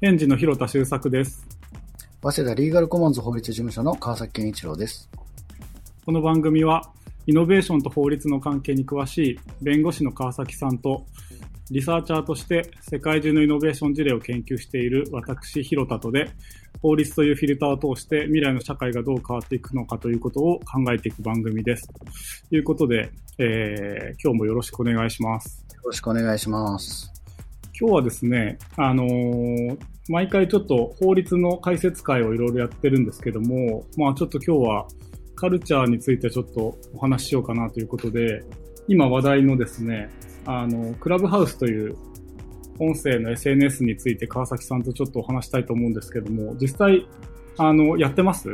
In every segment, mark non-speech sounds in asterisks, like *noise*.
園児の広田修作です。早稲田リーガルコモンズ法律事務所の川崎健一郎です。この番組は、イノベーションと法律の関係に詳しい弁護士の川崎さんと、リサーチャーとして世界中のイノベーション事例を研究している私、広田とで、法律というフィルターを通して未来の社会がどう変わっていくのかということを考えていく番組です。ということで、えー、今日もよろしくお願いします。よろしくお願いします。今日はですね、あのー毎回ちょっと法律の解説会をいろいろやってるんですけども、まあちょっと今日はカルチャーについてちょっとお話ししようかなということで、今話題のですね、あの、クラブハウスという音声の SNS について川崎さんとちょっとお話したいと思うんですけども、実際、あの、やってます？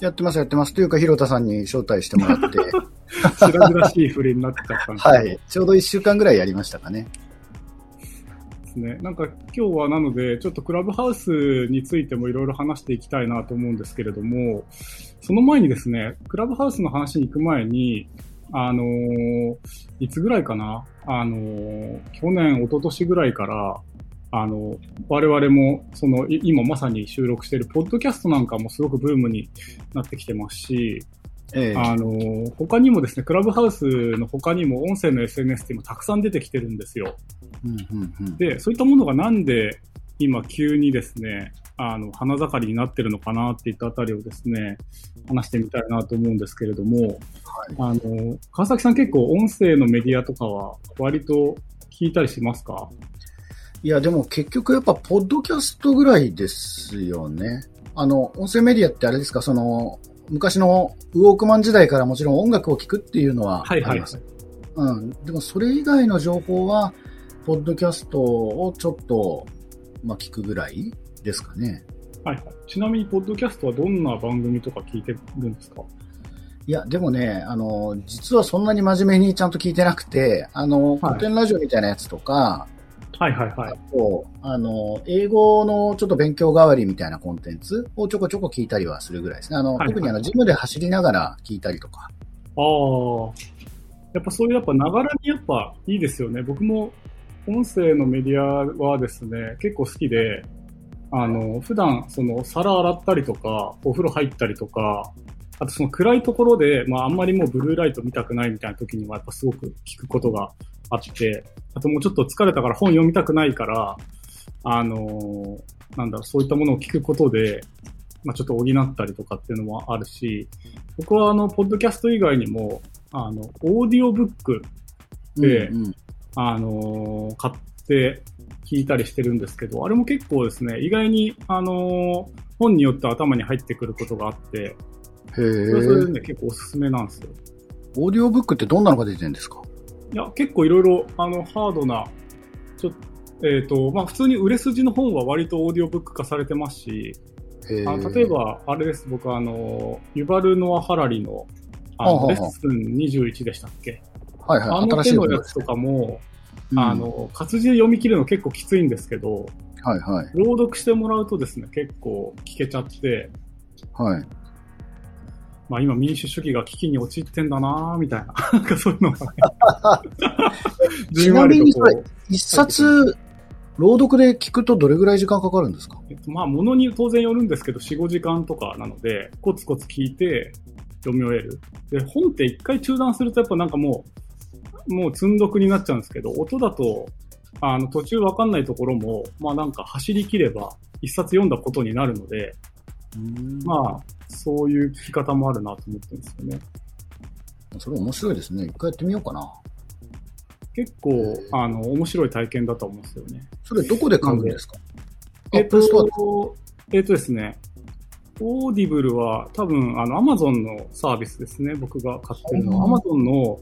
やってます、やってます。というか、広田さんに招待してもらって、*laughs* 白々しい振りになってちゃったんですはい。ちょうど1週間ぐらいやりましたかね。ですね。なんか今日はなので、ちょっとクラブハウスについてもいろいろ話していきたいなと思うんですけれども、その前にですね、クラブハウスの話に行く前に、あのーいつぐらいかな？あのー去年、一昨年ぐらいから、あの、我々も、その、今まさに収録しているポッドキャストなんかもすごくブームになってきてますし、ええあのー他にもですね、クラブハウスの他にも音声の SNS って今たくさん出てきてるんですよ。うんうんうん。で、そういったものがなんで今急にですね、あの、花盛りになってるのかなっていったあたりをですね、話してみたいなと思うんですけれども、あの、川崎さん結構音声のメディアとかは割と聞いたりしますか？いや、でも結局やっぱ、ポッドキャストぐらいですよね。あの、音声メディアってあれですか、その、昔のウォークマン時代からもちろん音楽を聴くっていうのはあはいはいはいります。。うん。でもそれ以外の情報は、ポッドキャストをちょっと、まあ、聞くぐらいですかね。はいはい。ちなみに、ポッドキャストはどんな番組とか聞いてるんですか？いや、でもね、あの、実はそんなに真面目にちゃんと聞いてなくて、あの、古典ラジオみたいなやつとか、はいはいはい。あと、あの、英語のちょっと勉強代わりみたいなコンテンツをちょこちょこ聞いたりはするぐらいですね。あの、はいはい特にあの、ジムで走りながら聞いたりとか。ああ。やっぱそういうやっぱながらにやっぱいいですよね。僕も音声のメディアはですね、結構好きで、あの、普段その皿洗ったりとか、お風呂入ったりとか、あとその暗いところで、まああんまりもうブルーライト見たくないみたいな時にはやっぱすごく聞くことがあって、あともうちょっと疲れたから本読みたくないから、あの、なんだろう、そういったものを聞くことで、まあちょっと補ったりとかっていうのもあるし、僕はあの、ポッドキャスト以外にも、あの、オーディオブック、でうんうん。あのー買って聞いたりしてるんですけど、あれも結構ですね、意外に、あのー本によって頭に入ってくることがあって、へそれはそれ。ね、結構おすすめなんですよ。オーディオブックってどんなのが出てるんですか？いや、結構いろいろ、あの、ハードな、ちょっと、えっ、と、まあ、普通に売れ筋の本は割とオーディオブック化されてますし。あ例え、ば、あれです、僕あの、ユバル・ノア・ハラリの、あの、レッスン21でしたっけ？はいはい、あの手のやつとかも、うんあの、活字で読み切るの結構きついんですけど、はいはい。朗読してもらうとですね、結構聞けちゃって、はい。まあ今民主主義が危機に陥ってんだなぁ、みたいな。*laughs* なんかそういうのがね。*laughs* ちなみにそれ一冊、朗読で聞くとどれぐらい時間かかるんですか？えっと、まあものに当然よるんですけど、4、5時間とかなので、コツコツ聞いて読み終える。で、本って一回中断するとやっぱなんかもう、もう積んどくになっちゃうんですけど、音だと、あの途中わかんないところも、まあなんか走り切れば一冊読んだことになるので、まあ、そういう聞き方もあるなと思ってるんですよね。それ面白いですね。一回やってみようかな。結構、あの、面白い体験だと思うんですよね。それどこで買うんですか？えっと、えっとですね、 Audible は多分、あの、アマゾンのサービスですね。僕が買ってるのは。アマゾンの、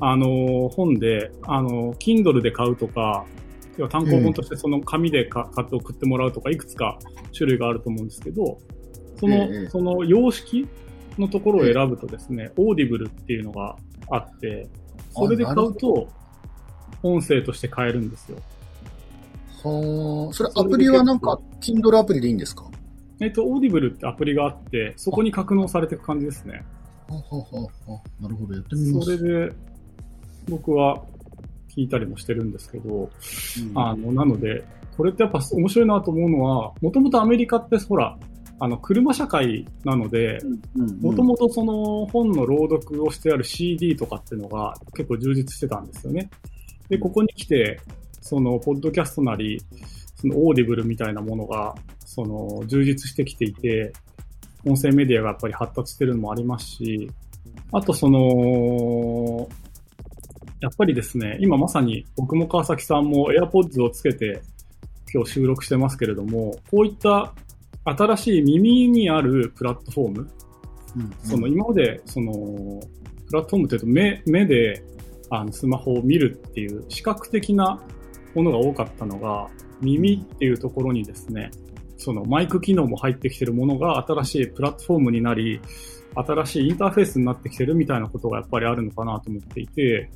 あの、本で、あの、Kindle で買うとか、要は単行本としてその紙でか買って送ってもらうとか、いくつか種類があると思うんですけど、その、ええその様式のところを選ぶとですね、 Audible っていうのがあって、それで買うと、音声として買えるんですよ。はあ、それアプリはなんか、Kindle アプリでいいんですか？はえっと、 Audible ってアプリがあって、そこに格納されていく感じですね。ははははなるほど、やってみます。それで、僕は聞いたりもしてるんですけど、うんあの、なので、これってやっぱ面白いなと思うのは、もともとアメリカってほら、あの、車社会なので、もともとその本の朗読をしてある CD とかっていうのが結構充実してたんですよね。で、ここに来て、その、ポッドキャストなり、その Audible みたいなものが、その、充実してきていて、音声メディアがやっぱり発達してるのもありますし、あとその、やっぱりですね、今まさに僕も川崎さんも AirPods をつけて今日収録してますけれども、こういった新しい耳にあるプラットフォーム、うん。うん、その今までそのプラットフォームというと目目であのスマホを見るっていう視覚的なものが多かったのが耳っていうところにですね、そのマイク機能も入ってきてるものが新しいプラットフォームになり、新しいインターフェースになってきてるみたいなことがやっぱりあるのかなと思っていて、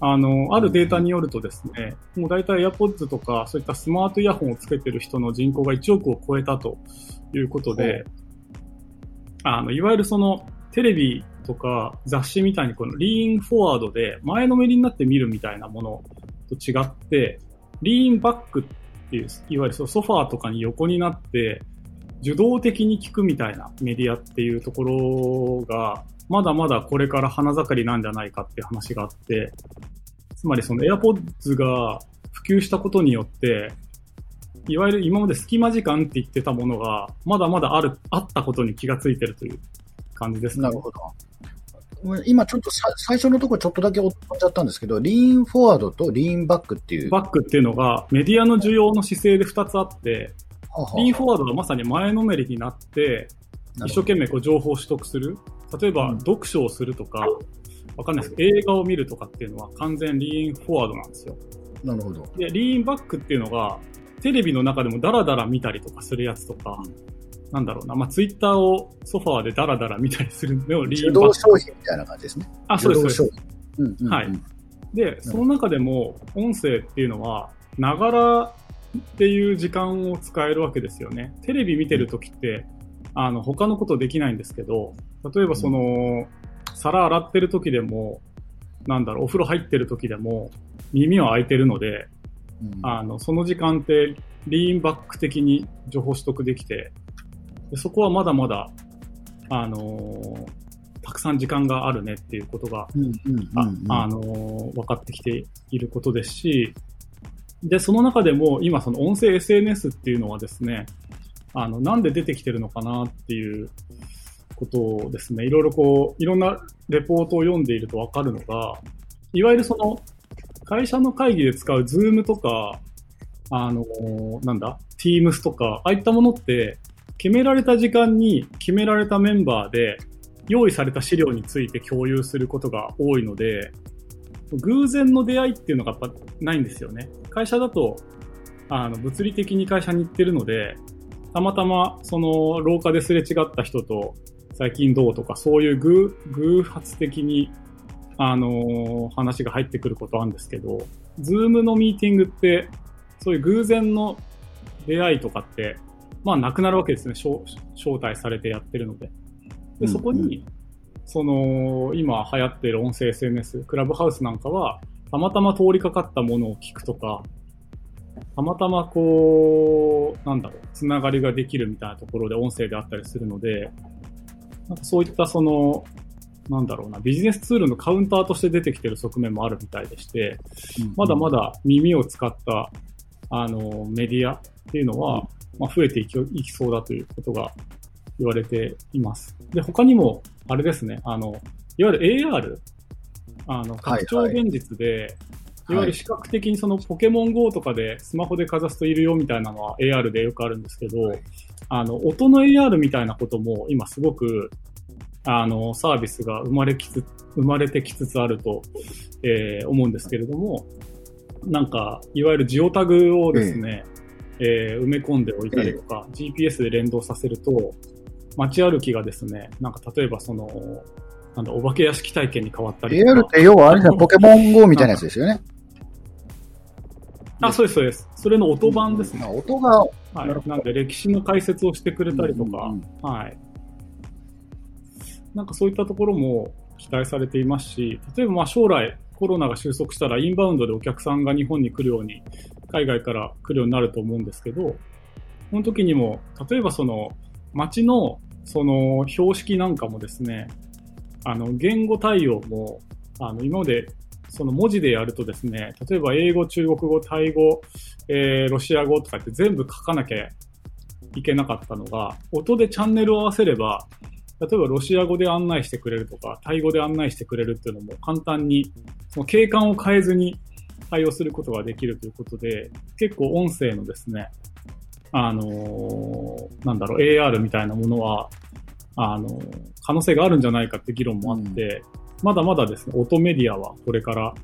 あの、あるデータによるとですね、もう大体 AirPods とかそういったスマートイヤホンをつけてる人の人口が1億を超えたということで、あの、いわゆるそのテレビとか雑誌みたいにこのリーンフォワードで前のめりになって見るみたいなものと違って、リーンバックっていう、いわゆるソファーとかに横になって受動的に聞くみたいなメディアっていうところが、まだまだこれから花盛りなんじゃないかっていう話があって、つまりその AirPods が普及したことによって、いわゆる今まで隙間時間って言ってたものが、まだまだある、あったことに気がついてるという感じですね。なるほど。今ちょっと最初のところちょっとだけ落っちゃったんですけど、リーンフォワードとリーンバックっていう。バックっていうのがメディアの需要の姿勢で2つあって、ははリーンフォワードがまさに前のめりになって、一生懸命こう情報を取得する。例えば、読書をするとか、わかんないですけど、映画を見るとかっていうのは完全リーンフォワードなんですよ。なるほど。で、リーンバックっていうのが、テレビの中でもダラダラ見たりとかするやつとか、なんだろうな、まあ、ツイッターをソファーでダラダラ見たりするのをリーンバック。商品みたいな感じですね。あ、そうです、そうです。うんうんうん、はい。で、その中でも、音声っていうのは、ながらっていう時間を使えるわけですよね。テレビ見てるときって、あの、他のことできないんですけど、例えばその、皿洗ってる時でも、なんだろう、お風呂入ってる時でも、耳は開いてるので、うん、あの、その時間ってリーンバック的に情報取得できて、でそこはまだまだ、あのー、たくさん時間があるねっていうことが、あのー、分かってきていることですし、で、その中でも今その音声 SNS っていうのはですね、あの、なんで出てきてるのかなっていうことをですね、いろいろこう、いろんなレポートを読んでいるとわかるのが、いわゆるその、会社の会議で使うズームとか、あの、なんだ、Teams とか、ああいったものって、決められた時間に決められたメンバーで用意された資料について共有することが多いので、偶然の出会いっていうのがやっぱないんですよね。会社だと、あの、物理的に会社に行ってるので、たまたまその廊下ですれ違った人と最近どうとかそういう偶偶発的にあの話が入ってくることあるんですけど、ズームのミーティングってそういう偶然の出会いとかって、まあなくなるわけですね。招待されてやってるので。で、そこに、その、今流行ってる音声 SNS、クラブハウスなんかは、たまたま通りかかったものを聞くとか、たまたまこう、なんだろう、つながりができるみたいなところで音声であったりするので、なんかそういったその、なんだろうな、ビジネスツールのカウンターとして出てきてる側面もあるみたいでして、まだまだ耳を使った、あの、メディアっていうのは、まあ、増えていきいきそうだということが言われています。で、他にも、あれですね、あの、いわゆる AR、あの、拡張現実で、はい。はいいわゆる視覚的にそのポケモン GO とかでスマホでかざすといるよみたいなのは AR でよくあるんですけど、あの、音の AR みたいなことも今すごく、あの、サービスが生まれきつ、生まれてきつつあると、えー、思うんですけれども、なんか、いわゆるジオタグをですね、えー、埋め込んでおいたりとか、GPS で連動させると、街歩きがですね、なんか例えばその、なんだ、お化け屋敷体験に変わったりとか。AR って要はあれだ、ポケモン GO みたいなやつですよね。あ、そうです、そうです。それの音版ですね。うん、音が、はい。なんで、歴史の解説をしてくれたりとか、うんうんはい。なんかそういったところも期待されていますし、例えばまあ将来コロナが収束したらインバウンドでお客さんが日本に来るように海外から来るようになると思うんですけど、その時にも、例えばその、街の、その、標識なんかもですね、あの、言語対応も、あの、今まで、その文字でやるとですね、例えば英語、中国語、タイ語、えー、ロシア語とかって全部書かなきゃいけなかったのが、音でチャンネルを合わせれば、例えばロシア語で案内してくれるとか、タイ語で案内してくれるっていうのも簡単に、その景観を変えずに対応することができるということで、結構音声のですね、あのー、なんだろう、AR みたいなものは、あのー、可能性があるんじゃないかって議論もあって、まだまだですね、音メディアはこれから、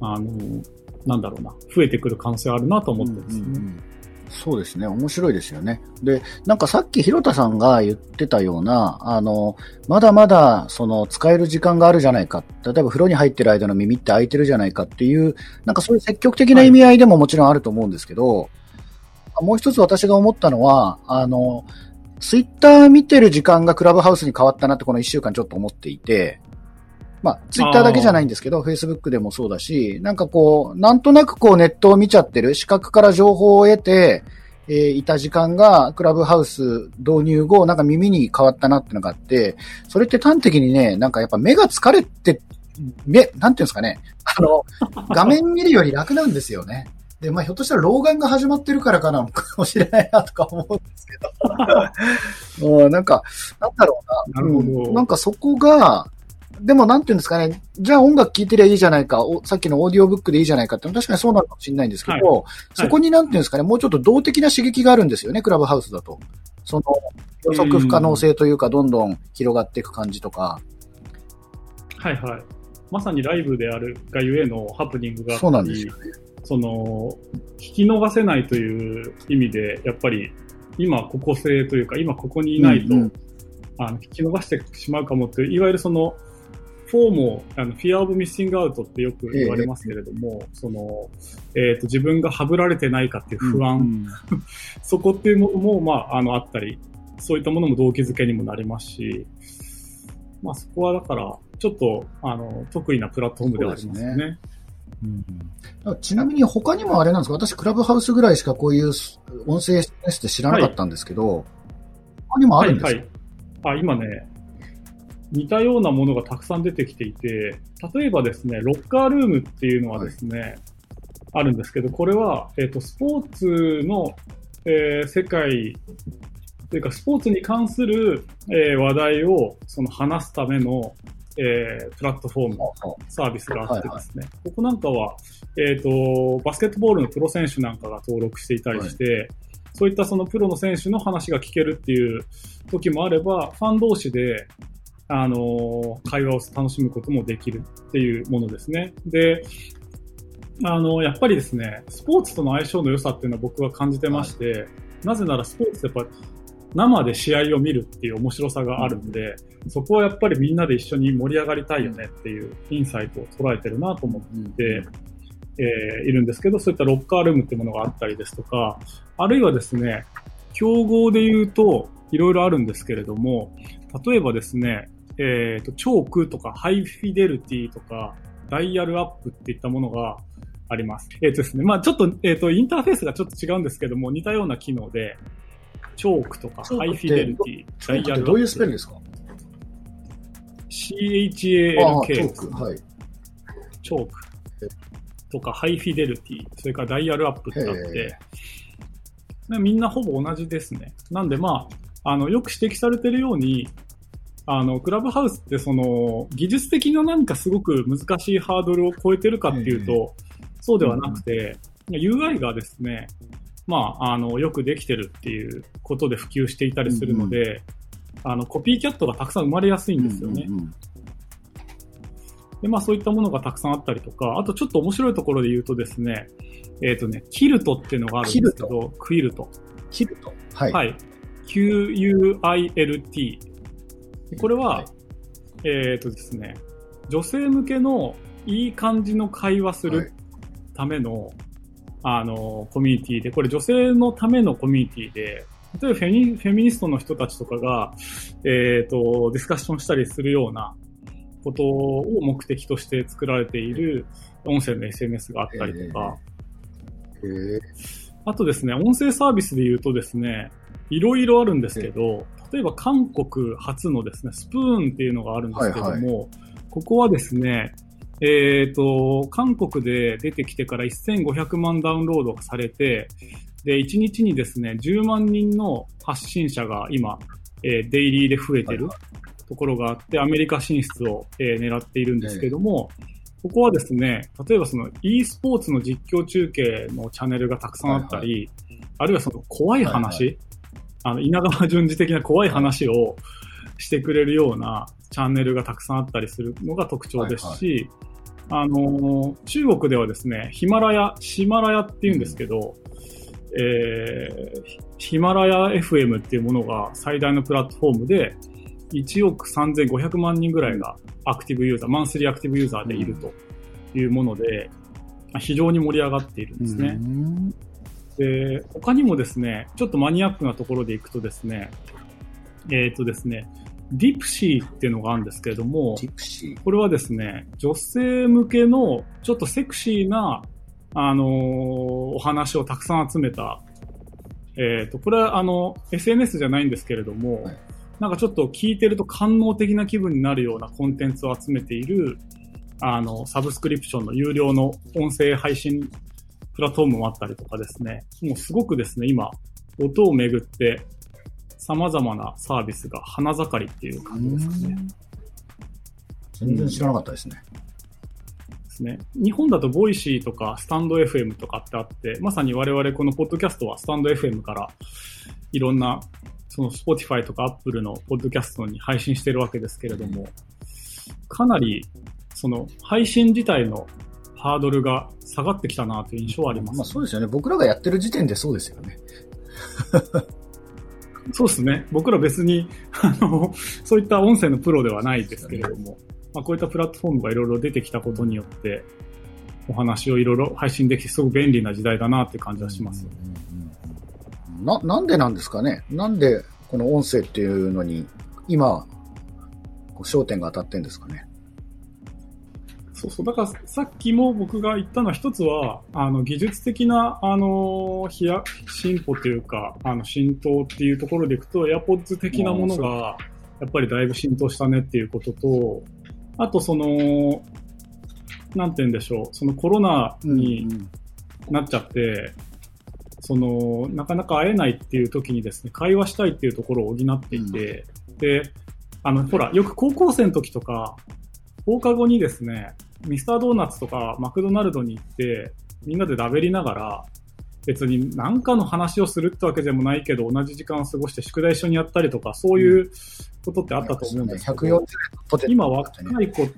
あのー、なんだろうな、増えてくる可能性あるなと思ってですね。うんうんそうですね。面白いですよね。で、なんかさっき広田さんが言ってたような、あの、まだまだ、その、使える時間があるじゃないか。例えば風呂に入ってる間の耳って開いてるじゃないかっていう、なんかそういう積極的な意味合いでももちろんあると思うんですけど、はい、もう一つ私が思ったのは、あの、ツイッター見てる時間がクラブハウスに変わったなってこの一週間ちょっと思っていて、まあ、ツイッターだけじゃないんですけど、フェイスブックでもそうだし、なんかこう、なんとなくこうネットを見ちゃってる、視覚から情報を得て、えー、いた時間が、クラブハウス導入後、なんか耳に変わったなってのがあって、それって端的にね、なんかやっぱ目が疲れて、目、なんていうんですかね、あの、画面見るより楽なんですよね。で、まあ、ひょっとしたら老眼が始まってるからかな、かもしれないなとか思うんですけど。*laughs* なんか、なんだろうな。なるほど。うん、なんかそこが、でもなんていうんですかね、じゃあ音楽聴いてりゃいいじゃないか、さっきのオーディオブックでいいじゃないかって確かにそうなのかもしれないんですけど、はい、そこになんていうんですかね、もうちょっと動的な刺激があるんですよね、クラブハウスだと。その予測不可能性というか、どんどん広がっていく感じとか。はいはい。まさにライブであるがゆえのハプニングがそうなんですよね。その、聞き逃せないという意味で、やっぱり今ここ性というか、今ここにいないと、うんうん、あの聞き逃してしまうかもっていう、いわゆるその、 FOMO、あの、 fear of missing out ってよく言われますけれども、えその、えっ、ー、と、自分がはぶられてないかっていう不安、うん、*laughs* そこっていうものも、まあ、あの、あったり、そういったものも動機づけにもなりますし、まあ、そこはだから、ちょっと、あの、得意なプラットフォームではありますね。うん、ちなみに他にもあれなんですか？私、クラブハウスぐらいしかこういう音声 SNS って知らなかったんですけど、はい、他にもあるんですか、はいはい、あ今ね、似たようなものがたくさん出てきていて、例えばですね、ロッカールームっていうのはですね、はい、あるんですけど、これは、えっ、ー、と、スポーツの、えー、世界というか、スポーツに関する、えー、話題をその話すための、えー、プラットフォーム、サービスがあってですね、ここなんかは、えっ、ー、と、バスケットボールのプロ選手なんかが登録していたりして、はい、そういったそのプロの選手の話が聞けるっていう時もあれば、ファン同士で、あの、会話を楽しむこともできるっていうものですね。で、あの、やっぱりですね、スポーツとの相性の良さっていうのは僕は感じてまして、はい、なぜならスポーツってやっぱ生で試合を見るっていう面白さがあるんで、うん、そこはやっぱりみんなで一緒に盛り上がりたいよねっていうインサイトを捉えてるなと思って、うん、えー、いるんですけど、そういったロッカールームっていうものがあったりですとか、あるいはですね、競合で言うといろいろあるんですけれども、例えばですね、えっ、ー、と、チョークとかハイフィデルティとか、ダイヤルアップっていったものがあります。えっ、ー、とですね、まあちょっと、えっ、ー、と、インターフェースがちょっと違うんですけども、似たような機能で、チョークとかハイフィデルティ、ダイヤル。どういうスペルですか ?CHALK。チョーク。はい。チョーク。とかハイフィデルティ、それからダイヤルアップってあって、みんなほぼ同じですね。なんでまあ、あの、よく指摘されているように、あの、クラブハウスってその、技術的な何かすごく難しいハードルを超えてるかっていうと、そうではなくて、UI がですね、まあ、あの、よくできてるっていうことで普及していたりするので、あの、コピーキャットがたくさん生まれやすいんですよね。で、まあそういったものがたくさんあったりとか、あとちょっと面白いところで言うとですね、えっ、ー、とね、キルトっていうのがあるんですけど、クイルト。キルトはい。はい。Q-U-I-L-T これは、はい、えっ、とですね、女性向けのいい感じの会話するための、はい、あの、コミュニティで、これ女性のためのコミュニティで、例えばフェミフェミニストの人たちとかが、えっ、ー、と、ディスカッションしたりするようなことを目的として作られている音声の SNS があったりとか、あとですね、音声サービスで言うとですね、いろいろあるんですけど、例えば韓国初のですね、スプーンっていうのがあるんですけども、はいはい、ここはですね、えっ、ー、と、韓国で出てきてから1500万ダウンロードがされて、で、1日にですね、10万人の発信者が今、えー、デイリーで増えてるところがあって、アメリカ進出を、えー、狙っているんですけども、ここはですね、例えばその e スポーツの実況中継のチャンネルがたくさんあったり、はいはい、あるいはその怖い話、はいはい、あの、稲川淳二的な怖い話をしてくれるようなチャンネルがたくさんあったりするのが特徴ですし、はいはい、あの、中国ではですね、ヒマラヤ、シマラヤって言うんですけど、うん、えー、ヒマラヤ FM っていうものが最大のプラットフォームで、1億3500万人ぐらいがアクティブユーザー、マンスリーアクティブユーザーでいるというもので、非常に盛り上がっているんですね。で、他にもですね、ちょっとマニアックなところでいくとですね、えっ、ー、とですね、ディプシーっていうのがあるんですけれども、これはですね、女性向けのちょっとセクシーな、あのー、お話をたくさん集めた、えっ、ー、と、これはあの、SNS じゃないんですけれども、はい。なんかちょっと聞いてると官能的な気分になるようなコンテンツを集めている、あの、サブスクリプションの有料の音声配信プラットフォームもあったりとかですね、もうすごくですね、今、音をめぐって様々なサービスが花盛りっていう感じですかね。全然知らなかったですね。ですね。日本だとボイシーとかスタンド FM とかってあって、まさに我々このポッドキャストはスタンド FM からいろんなその Spotify とか Apple のポッドキャストに配信してるわけですけれども、かなりその配信自体のハードルが下がってきたなという印象はあります、まあそうですよね。僕らがやってる時点でそうですよね。そうですね。僕ら別に、*laughs* あの、そういった音声のプロではないですけれども、まあ、こういったプラットフォームがいろいろ出てきたことによって、お話をいろいろ配信できてすごく便利な時代だなって感じはします。な、なんでなんですかね？なんでこの音声っていうのに今、焦点が当たってんですかね？そうそう。だからさっきも僕が言ったのは一つは、あの、技術的な、あの、飛躍、進歩というか、あの、浸透っていうところでいくと、AirPods 的なものが、やっぱりだいぶ浸透したねっていうことと、あとその、なんて言うんでしょう、そのコロナになっちゃって、その、なかなか会えないっていう時にですね、会話したいっていうところを補っていて、うん、で、あの、ほら、よく高校生の時とか、放課後にですね、ミスタードーナツとかマクドナルドに行って、みんなでだべりながら、別に何かの話をするってわけでもないけど、同じ時間を過ごして宿題一緒にやったりとか、そういうことってあったと思うんですけど、うん、今若い子、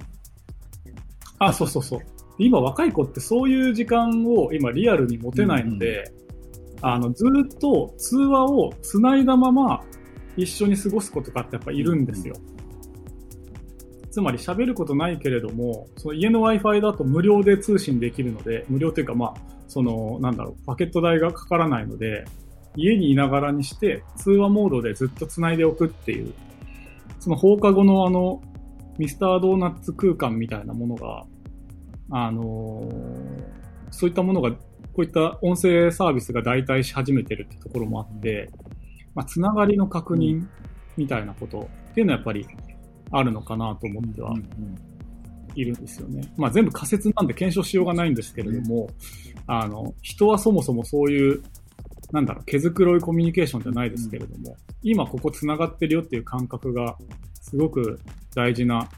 あ、そうそうそう。今若い子ってそういう時間を今リアルに持てないので、あの、ずっと通話を繋いだまま一緒に過ごすことかってやっぱいるんですよ。つまり喋ることないけれども、その家の Wi-Fi だと無料で通信できるので、無料というかまあ、その、なんだろう、パケット代がかからないので、家にいながらにして通話モードでずっと繋いでおくっていう、その放課後のあの、ミスタードーナツ空間みたいなものが、あの、そういったものがこういった音声サービスが代替し始めてるってところもあって、まあ、つながりの確認みたいなことっていうのはやっぱりあるのかなと思ってはいるんですよね。まあ、全部仮説なんで検証しようがないんですけれども、あの、人はそもそもそういう、なんだろう、毛づくろいコミュニケーションじゃないですけれども、今ここ繋がってるよっていう感覚がすごく大事な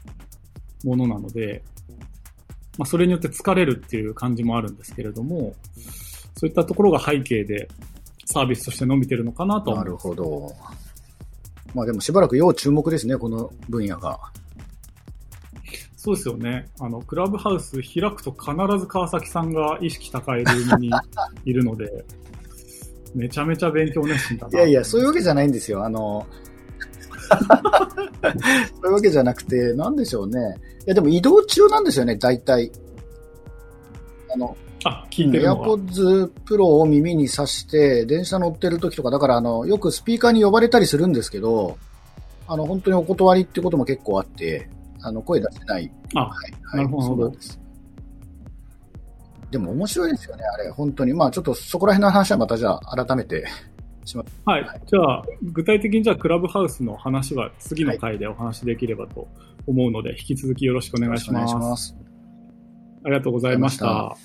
ものなので、まあ、それによって疲れるっていう感じもあるんですけれども、そういったところが背景でサービスとして伸びてるのかなとなるほど。まあでもしばらく要注目ですね、この分野が。そうですよね。あの、クラブハウス開くと必ず川崎さんが意識高いルームにいるので、*laughs* めちゃめちゃ勉強熱心だな。いやいや、そういうわけじゃないんですよ。あの、*laughs* そういうわけじゃなくて、なんでしょうね。いや、でも移動中なんですよね、大体。あの、あ、聞いてるの AirPods Pro を耳に挿して、電車乗ってる時とか、だからあの、よくスピーカーに呼ばれたりするんですけど、あの、本当にお断りってことも結構あって、あの、声出せない。あ、はい、はい、なるほど。そうです。でも面白いですよね、あれ、本当に。まあちょっとそこら辺の話はまたじゃあ改めて *laughs* します。はい。じゃあ、具体的にじゃあ、クラブハウスの話は次の回でお話しできればと思うので、引き続きよろしくお願いします。ありがとうございました。